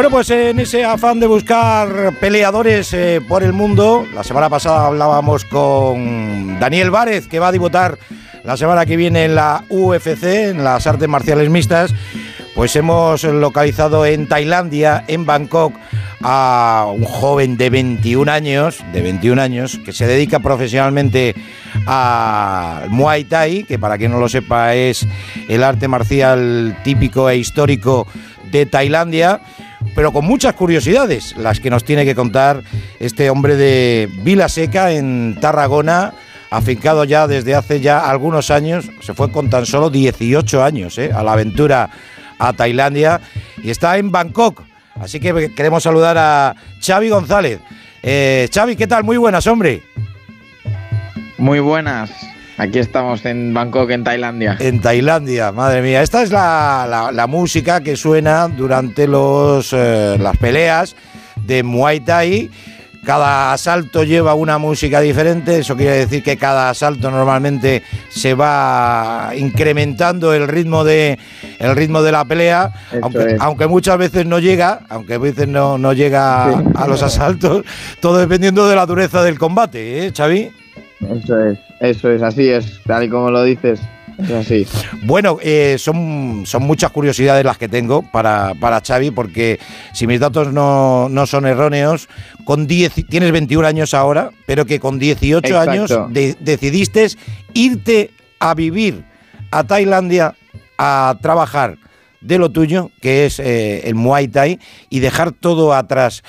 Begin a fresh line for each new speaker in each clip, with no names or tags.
Bueno, pues en ese afán de buscar peleadores eh, por el mundo, la semana pasada hablábamos con Daniel Várez, que va a debutar la semana que viene en la UFC, en las artes marciales mixtas. Pues hemos localizado en Tailandia, en Bangkok, a un joven de 21 años, de 21 años, que se dedica profesionalmente al Muay Thai, que para quien no lo sepa es el arte marcial típico e histórico de Tailandia pero con muchas curiosidades, las que nos tiene que contar este hombre de Vila Seca en Tarragona, afincado ya desde hace ya algunos años, se fue con tan solo 18 años ¿eh? a la aventura a Tailandia y está en Bangkok. Así que queremos saludar a Xavi González. Eh, Xavi, ¿qué tal? Muy buenas, hombre.
Muy buenas. Aquí estamos en Bangkok, en Tailandia.
En Tailandia, madre mía. Esta es la, música que suena durante los, eh, las peleas de Muay Thai. Cada asalto lleva una música diferente, eso quiere decir que cada asalto normalmente se va incrementando el ritmo de, el ritmo de la pelea, aunque, muchas veces no llega, aunque a veces no, no llega a los asaltos, todo dependiendo de la dureza del combate, ¿eh, Xavi?
Eso es, eso es, así es, tal y como lo dices. Es así.
Bueno, eh, son, son muchas curiosidades las que tengo para, para Xavi, porque si mis datos no, son erróneos, con 10, tienes 21 años ahora, pero que con 18 años decidiste irte a vivir a Tailandia a trabajar de lo tuyo, que es eh, el Muay Thai, y dejar todo atrás.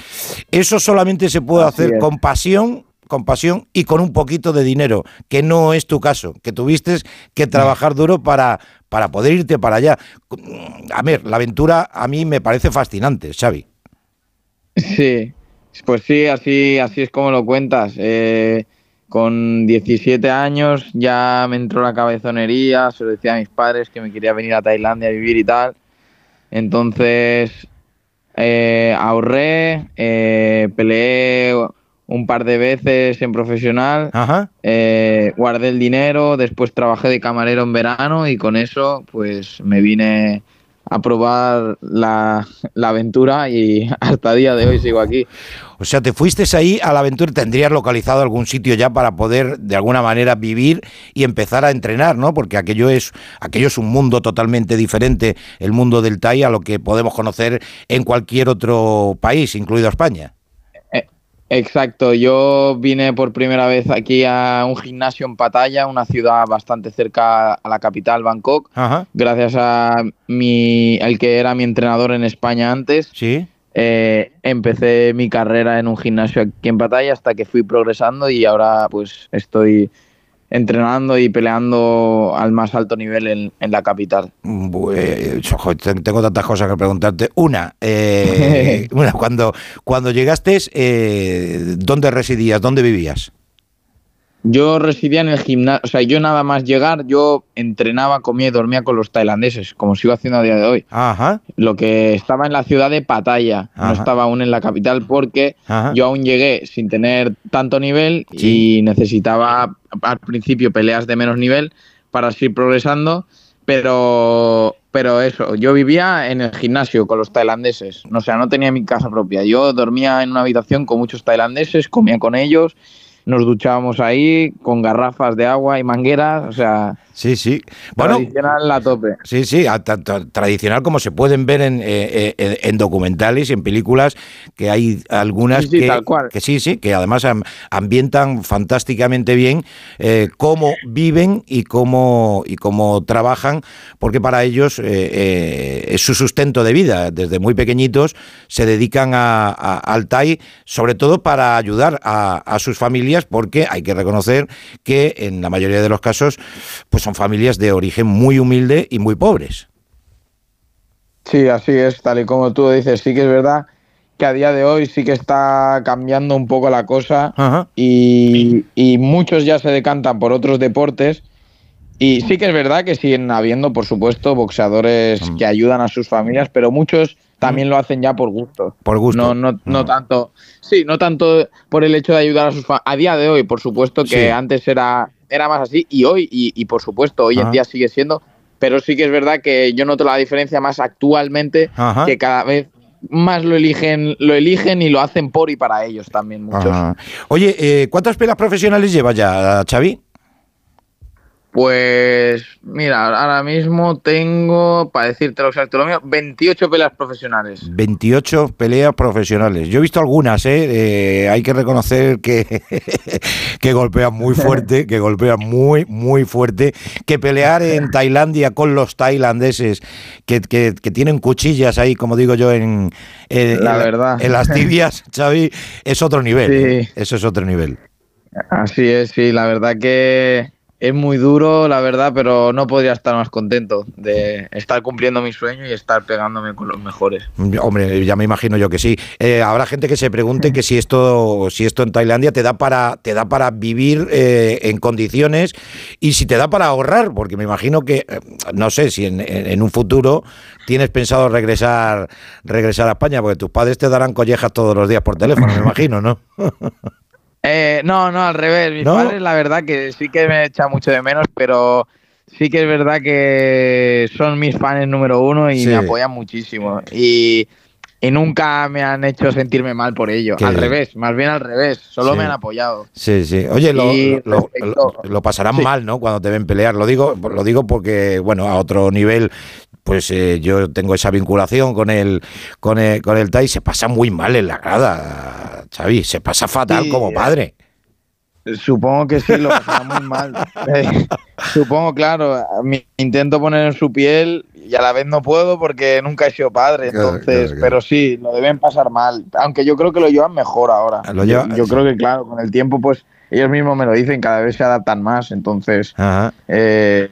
Eso solamente se puede hacer con pasión con pasión y con un poquito de dinero, que no es tu caso, que tuviste que trabajar duro para, para poder irte para allá. A ver, la aventura a mí me parece fascinante, Xavi.
Sí, pues sí, así, así es como lo cuentas. Eh, con 17 años ya me entró la cabezonería, se lo decía a mis padres que me quería venir a Tailandia a vivir y tal. Entonces eh, ahorré, eh, peleé un par de veces en profesional, eh, guardé el dinero, después trabajé de camarero en verano y con eso pues me vine a probar la, aventura y hasta día de hoy sigo aquí.
O sea, te fuiste ahí a la aventura, tendrías localizado algún sitio ya para poder de alguna manera vivir y empezar a entrenar, ¿no? Porque aquello es, aquello es un mundo totalmente diferente, el mundo del TAI, a lo que podemos conocer en cualquier otro país, incluido España.
Exacto, yo vine por primera vez aquí a un gimnasio en Pattaya, una ciudad bastante cerca a la capital, Bangkok, gracias a mi, el que era mi entrenador en España antes.
Sí.
Eh, empecé mi carrera en un gimnasio aquí en Pattaya hasta que fui progresando y ahora pues estoy entrenando y peleando al más alto nivel en, la capital.
tengo tantas cosas que preguntarte. Una, eh, cuando, cuando llegaste, eh, ¿dónde residías? ¿Dónde vivías?
Yo residía en el gimnasio, o sea, yo nada más llegar, yo entrenaba, comía y dormía con los tailandeses, como sigo haciendo a día de hoy.
Ajá.
Lo que estaba en la ciudad de Pattaya, no estaba aún en la capital porque yo aún llegué sin tener tanto nivel y necesitaba al principio peleas de menos nivel para seguir progresando, pero pero eso, yo vivía en el gimnasio con los tailandeses, o sea, no tenía mi casa propia. Yo dormía en una habitación con muchos tailandeses, comía con ellos nos duchábamos ahí con garrafas de agua y mangueras, o sea,
Sí, sí.
Bueno, tradicional a tope.
Sí, sí, tradicional como se pueden ver en, eh, eh, en, documentales y en películas, que hay algunas que, que, sí, sí, que además ambientan fantásticamente bien eh, cómo viven y cómo, y cómo trabajan, porque para ellos es su sustento de vida. Desde muy pequeñitos se dedican a, al TAI, sobre todo para ayudar a, a sus familias, porque hay que reconocer que en la mayoría de los casos, pues son familias de origen muy humilde y muy pobres.
Sí, así es, tal y como tú dices, sí que es verdad que a día de hoy sí que está cambiando un poco la cosa y, muchos ya se decantan por otros deportes. Y sí que es verdad que siguen habiendo, por supuesto, boxeadores que ayudan a sus familias, pero muchos también lo hacen ya por gusto.
Por gusto.
No, no, no, tanto. Sí, no tanto por el hecho de ayudar a sus familias. A día de hoy, por supuesto, que antes era era más así y hoy, y, por supuesto, hoy en día sigue siendo, pero sí que es verdad que yo noto la diferencia más actualmente, que cada vez más lo eligen, lo eligen y lo hacen por y para ellos también muchos.
Oye, eh, ¿cuántas pelas profesionales lleva ya, Xavi?
Pues mira, ahora mismo tengo, para decirte lo exacto, lo mío, 28 peleas profesionales.
28 peleas profesionales. Yo he visto algunas, ¿eh? hay que reconocer que, que golpean muy fuerte, que golpean muy, muy fuerte, que pelear en Tailandia con los tailandeses, que, que, tienen cuchillas ahí, como digo yo, en,
la verdad.
en las tibias, Xavi, es otro nivel. ¿eh? Eso es otro nivel.
Así es, sí, la verdad que es muy duro, la verdad, pero no podría estar más contento de estar cumpliendo mi sueño y estar pegándome con los mejores.
Hombre, ya me imagino yo que sí. Eh, habrá gente que se pregunte que si esto, si esto en Tailandia te da para, te da para vivir eh, en condiciones y si te da para ahorrar, porque me imagino que, eh, no sé, si en, un futuro tienes pensado regresar, regresar a España, porque tus padres te darán collejas todos los días por teléfono, me imagino, ¿no?
Eh, no, no, al revés. Mis padres, la verdad, que sí que me echa mucho de menos, pero sí que es verdad que son mis fans número uno y me apoyan muchísimo. Y, nunca me han hecho sentirme mal por ello. Al revés, más bien al revés. Solo me han apoyado.
Sí, sí. Oye, lo, pasarán mal, ¿no? Cuando te ven pelear. Lo digo, lo digo porque, bueno, a otro nivel pues eh, yo tengo esa vinculación con el, con el, con el TAI, se pasa muy mal en la grada, Xavi, se pasa fatal como eh, padre.
Supongo que sí, lo pasa muy mal. Eh, supongo, claro, me intento poner en su piel y a la vez no puedo porque nunca he sido padre, entonces, pero sí, lo deben pasar mal. Aunque yo creo que lo llevan mejor ahora. yo, creo que, claro, con el tiempo, pues ellos mismos me lo dicen, cada vez se adaptan más, entonces, eh,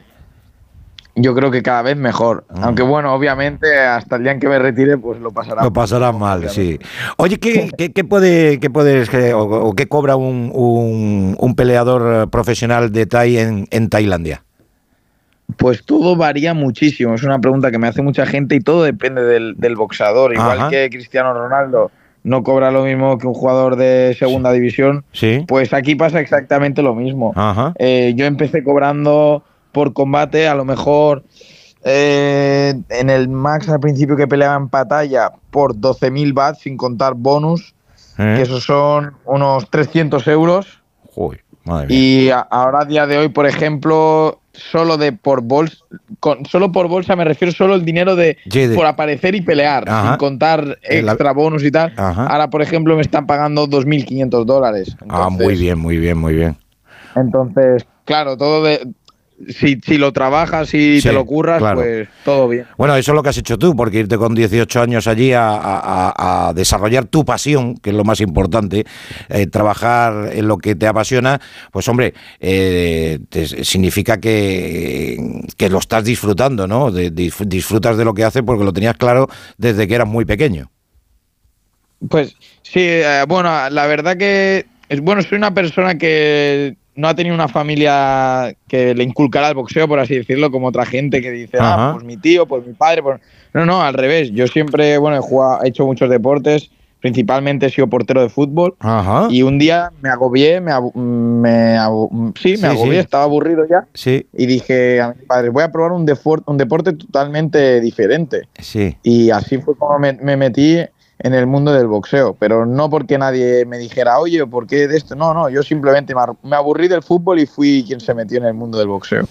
yo creo que cada vez mejor. Ah. Aunque bueno, obviamente hasta el día en que me retire, pues lo pasará.
Lo pasará mal, sí. Oye, ¿qué, qué, puede, qué puedes o, qué cobra un, un, peleador profesional de Thai en, en Tailandia?
Pues todo varía muchísimo. Es una pregunta que me hace mucha gente y todo depende del, del boxador. Igual que Cristiano Ronaldo no cobra lo mismo que un jugador de segunda división,
¿Sí?
pues aquí pasa exactamente lo mismo. Eh, yo empecé cobrando por combate, a lo mejor eh, en el max al principio que peleaba en batalla por 12.000 bats sin contar bonus, ¿Eh? que esos son unos 300 euros. Y ahora a día de hoy, por ejemplo, solo de por bolsa, solo por bolsa me refiero solo el dinero de, por aparecer y pelear, sin contar extra bonus y tal. Ahora, por ejemplo, me están pagando 2.500 dólares.
ah, muy bien, muy bien, muy bien.
Entonces, claro, todo de, si, si lo trabajas y te lo curras, pues todo bien.
Bueno, eso es lo que has hecho tú, porque irte con 18 años allí a, desarrollar tu pasión, que es lo más importante, eh, trabajar en lo que te apasiona, pues hombre, eh, significa que, que, lo estás disfrutando, ¿no? disfrutas de lo que haces porque lo tenías claro desde que eras muy pequeño.
Pues sí, eh, bueno, la verdad que es bueno, soy una persona que no ha tenido una familia que le inculcara el boxeo, por así decirlo, como otra gente que dice, ah, pues mi tío, pues mi padre. Pues... No, no, al revés. Yo siempre, bueno, he, jugado, he hecho muchos deportes, principalmente he sido portero de fútbol. Y un día me agobié, me, me sí, me agobié, estaba aburrido ya.
Sí.
Y dije a mi padre, voy a probar un, un deporte totalmente diferente.
Sí.
Y así fue como me, me metí en el mundo del boxeo, pero no porque nadie me dijera, oye, ¿por qué de esto? No, no, yo simplemente me aburrí del fútbol y fui quien se metió en el mundo del boxeo.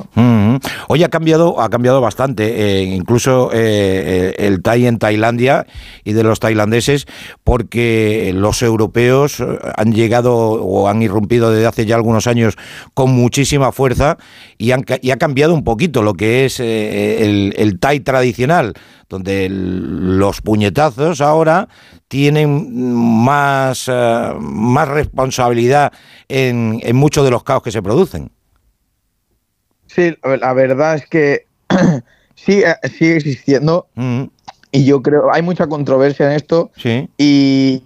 Hoy ha cambiado, ha cambiado bastante, eh, incluso eh, eh, el Thai en Tailandia y de los tailandeses, porque los europeos han llegado o han irrumpido desde hace ya algunos años con muchísima fuerza y, han, y ha cambiado un poquito lo que es el, el Thai tradicional donde los puñetazos ahora tienen más, eh, más responsabilidad en, en muchos de los caos que se producen.
Sí, la verdad es que sí, eh, sigue existiendo. Mm. Y yo creo, hay mucha controversia en esto.
Sí.
Y,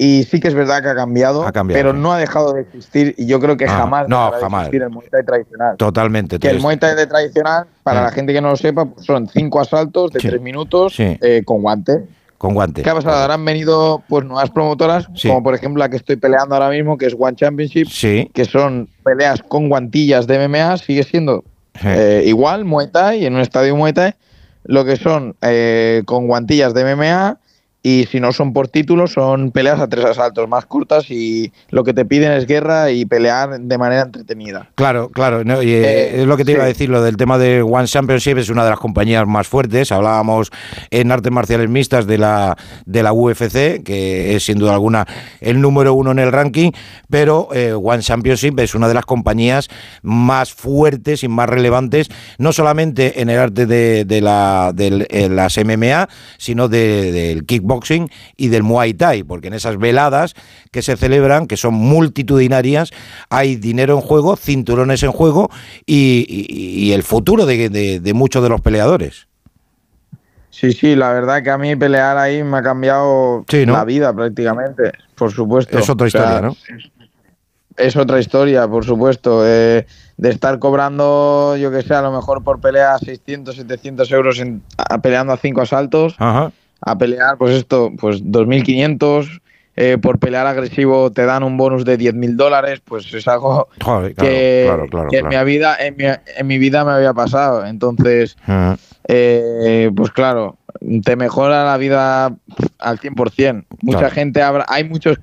y sí que es verdad que ha cambiado, pero no ha dejado de existir y yo creo que ah, jamás
no, jamás.
existir el Muay Thai tradicional.
Totalmente.
Que el Muay Thai tradicional, para la gente que no lo sepa, pues son cinco asaltos de tres minutos eh, con guante.
Con guante.
¿Qué ha pasado? Ahora han venido pues nuevas promotoras, como por ejemplo la que estoy peleando ahora mismo, que es One Championship, que son peleas con guantillas de MMA, sigue siendo Eh, igual, Muay Thai, en un estadio Muay Thai, lo que son eh, con guantillas de MMA y si no son por títulos, son peleas a tres asaltos más cortas y lo que te piden es guerra y pelear de manera entretenida.
Claro, claro, y, eh, eh, es lo que te iba a decir, lo del tema de One Championship es una de las compañías más fuertes, hablábamos en artes marciales mixtas de la, de la UFC, que es sin duda alguna el número uno en el ranking, pero eh, One Championship es una de las compañías más fuertes y más relevantes, no solamente en el arte de, la, de las MMA, sino del kickboxing y del Muay Thai, porque en esas veladas que se celebran, que son multitudinarias, hay dinero en juego, cinturones en juego y, el futuro de, muchos de los peleadores.
Sí, sí, la verdad que a mí pelear ahí me ha cambiado la vida prácticamente, por supuesto.
Es otra historia, ¿no?
Es otra historia, por supuesto. Eh, de estar cobrando, yo que sé, a lo mejor por pelea 600, 700 euros en, peleando a cinco asaltos. Ajá a pelear, pues esto, pues 2.500. Eh, por pelear agresivo te dan un bonus de 10.000 dólares, pues es algo que, en, mi vida, en, mi, en mi vida me había pasado. Entonces, eh, pues claro, te mejora la vida al 100%. Mucha gente, habrá, hay muchos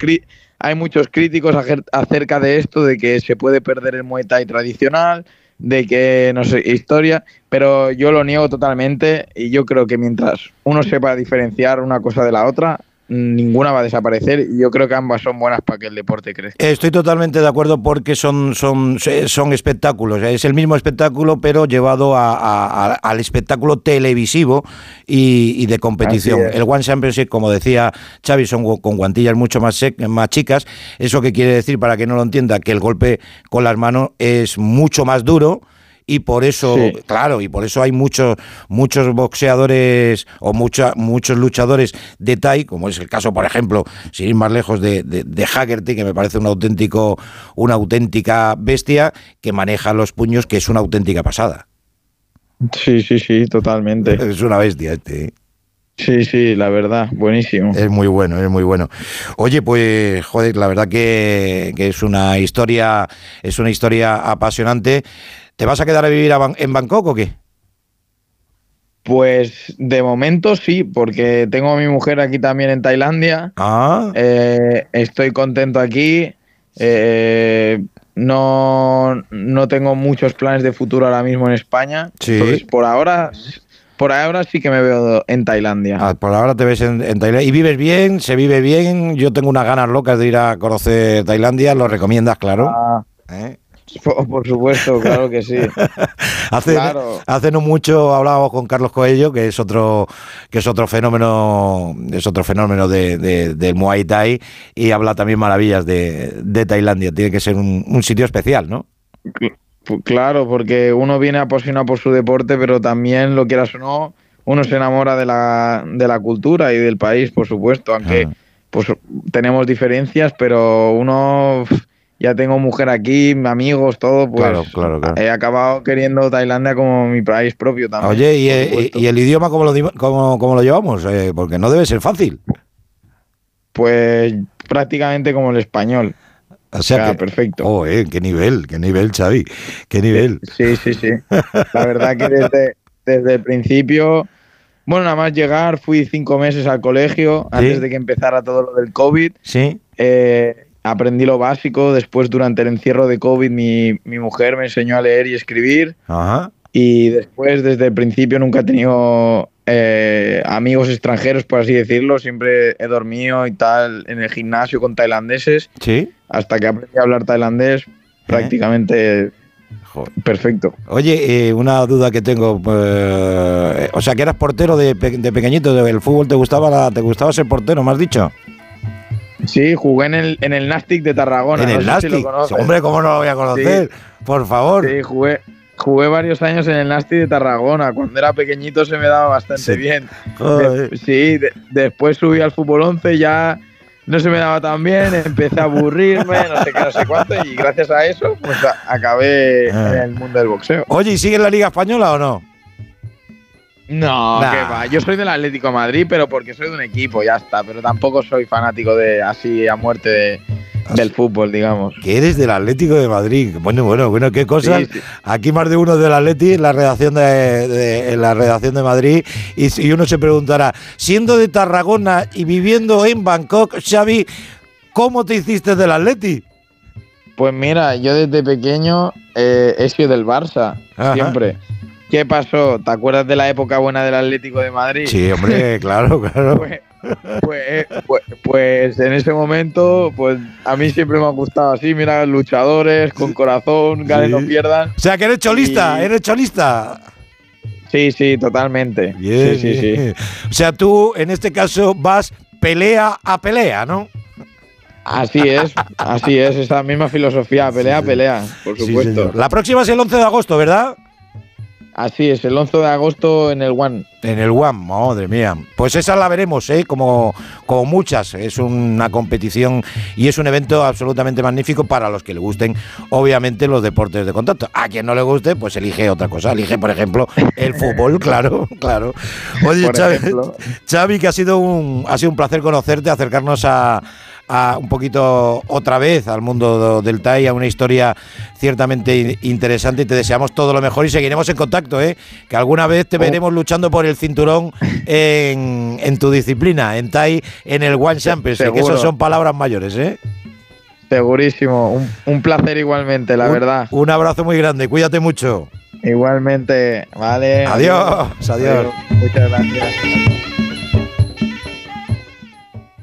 hay muchos críticos acerca de esto, de que se puede perder el Muay Thai tradicional, de que, no sé, historia, pero yo lo niego totalmente y yo creo que mientras uno sepa diferenciar una cosa de la otra, ninguna va a desaparecer y yo creo que ambas son buenas para que el deporte crezca.
Estoy totalmente de acuerdo porque son, son, son espectáculos, es el mismo espectáculo pero llevado al espectáculo televisivo y, de competición. El One Championship, como decía Xavi, son con guantillas mucho más, más chicas, eso que quiere decir, para que no lo entienda, que el golpe con las manos es mucho más duro, y por eso, claro, y por eso hay muchos muchos boxeadores o muchos luchadores de Thai, como es el caso, por ejemplo, sin ir más lejos de, de, Haggerty, que me parece un auténtico, una auténtica bestia, que maneja los puños, que es una auténtica pasada.
Sí, sí, sí, totalmente.
Es una bestia este.
Sí, sí, la verdad, buenísimo.
Es muy bueno, es muy bueno. Oye, pues, joder, la verdad que, que es una historia, es una historia apasionante. ¿Te vas a quedar a vivir en Bangkok o qué?
Pues de momento sí, porque tengo a mi mujer aquí también en Tailandia. Ah. Eh, estoy contento aquí. Eh, no, no tengo muchos planes de futuro ahora mismo en España. Sí. Entonces, por ahora, por ahora sí que me veo en Tailandia.
Ah, por ahora te ves en, Tailandia. ¿Y vives bien? ¿Se vive bien? Yo tengo unas ganas locas de ir a conocer Tailandia. ¿Lo recomiendas, claro? Ah. ¿Eh?
Por supuesto, claro que sí.
hace, no mucho hablábamos con Carlos Coello, que es otro, que es otro fenómeno, es otro fenómeno de, del Muay Thai, y habla también maravillas de, Tailandia. Tiene que ser un, sitio especial, ¿no?
Claro, porque uno viene apasionado por su deporte, pero también, lo quieras o no, uno se enamora de la, de la cultura y del país, por supuesto, aunque ah. pues tenemos diferencias, pero uno ya tengo mujer aquí, amigos, todo, pues he acabado queriendo Tailandia como mi país propio también.
Oye, ¿y, eh, el idioma cómo lo, cómo, lo llevamos? Eh, porque no debe ser fácil.
Pues prácticamente como el español.
O sea, perfecto. Oh, eh, qué nivel, qué nivel, Xavi, qué nivel.
Sí, sí, sí. La verdad que desde, desde el principio, bueno, nada más llegar, fui cinco meses al colegio antes de que empezara todo lo del COVID.
Sí.
Eh, aprendí lo básico. Después, durante el encierro de COVID, mi, mi mujer me enseñó a leer y escribir. Y después, desde el principio, nunca he tenido eh, amigos extranjeros, por así decirlo. Siempre he dormido y tal en el gimnasio con tailandeses.
Sí.
Hasta que aprendí a hablar tailandés, ¿Eh? prácticamente. Perfecto.
Oye, eh, una duda que tengo. o sea, que eras portero de, de pequeñito, del fútbol te gustaba, te gustaba ser portero, me has dicho.
Sí, jugué en el, en el Nastic de Tarragona.
¿En el Nastic? Hombre, ¿cómo no lo voy a conocer? Por favor.
Sí, jugué, jugué varios años en el Nastic de Tarragona. Cuando era pequeñito se me daba bastante bien. sí, después subí al fútbol 11 ya no se me daba tan bien, empecé a aburrirme, no sé qué, no sé cuánto, y gracias a eso, pues acabé ah. en el mundo del boxeo.
Oye, ¿y sigue en la Liga Española o no?
No, que va. Yo soy del Atlético de Madrid, pero porque soy de un equipo, ya está. Pero tampoco soy fanático de así a muerte del fútbol, digamos.
Que eres del Atlético de Madrid. Bueno, bueno, bueno, qué cosas. Aquí más de uno del Atleti en la redacción de, en la redacción de Madrid y, y, uno se preguntará, siendo de Tarragona y viviendo en Bangkok, Xavi, ¿cómo te hiciste del Atleti?
Pues mira, yo desde pequeño eh, he sido del Barça, siempre. ¿Qué pasó? ¿Te acuerdas de la época buena del Atlético de Madrid?
Sí, hombre, claro, claro.
Pues, pues, pues, pues, en ese momento, pues a mí siempre me ha gustado así, mira, luchadores, con corazón, ganen no pierdan.
O sea, que eres cholista, eres cholista.
Sí, sí, totalmente.
sí, sí, sí. O sea, tú en este caso vas pelea a pelea, ¿no?
Así es, así es, esa misma filosofía, pelea, pelea, por supuesto.
la próxima es el 11 de agosto, ¿verdad?
Así es, el 11 de agosto en el One.
En el One, madre mía. Pues esa la veremos, ¿eh? como, como muchas. Es una competición y es un evento absolutamente magnífico para los que le gusten, obviamente, los deportes de contacto. A quien no le guste, pues elige otra cosa. Elige, por ejemplo, el fútbol, claro, claro. Oye, Xavi, que ha sido, un, ha sido un placer conocerte, acercarnos a a un poquito otra vez al mundo del TAI, a una historia ciertamente interesante y te deseamos todo lo mejor y seguiremos en contacto, ¿eh? que alguna vez te oh. veremos luchando por el cinturón en, en tu disciplina, en TAI, en el One Champions, que eso son palabras mayores. ¿eh?
Segurísimo, un, placer igualmente, la verdad.
Un abrazo muy grande, cuídate mucho.
Igualmente, vale.
adiós. adiós.
Muchas gracias.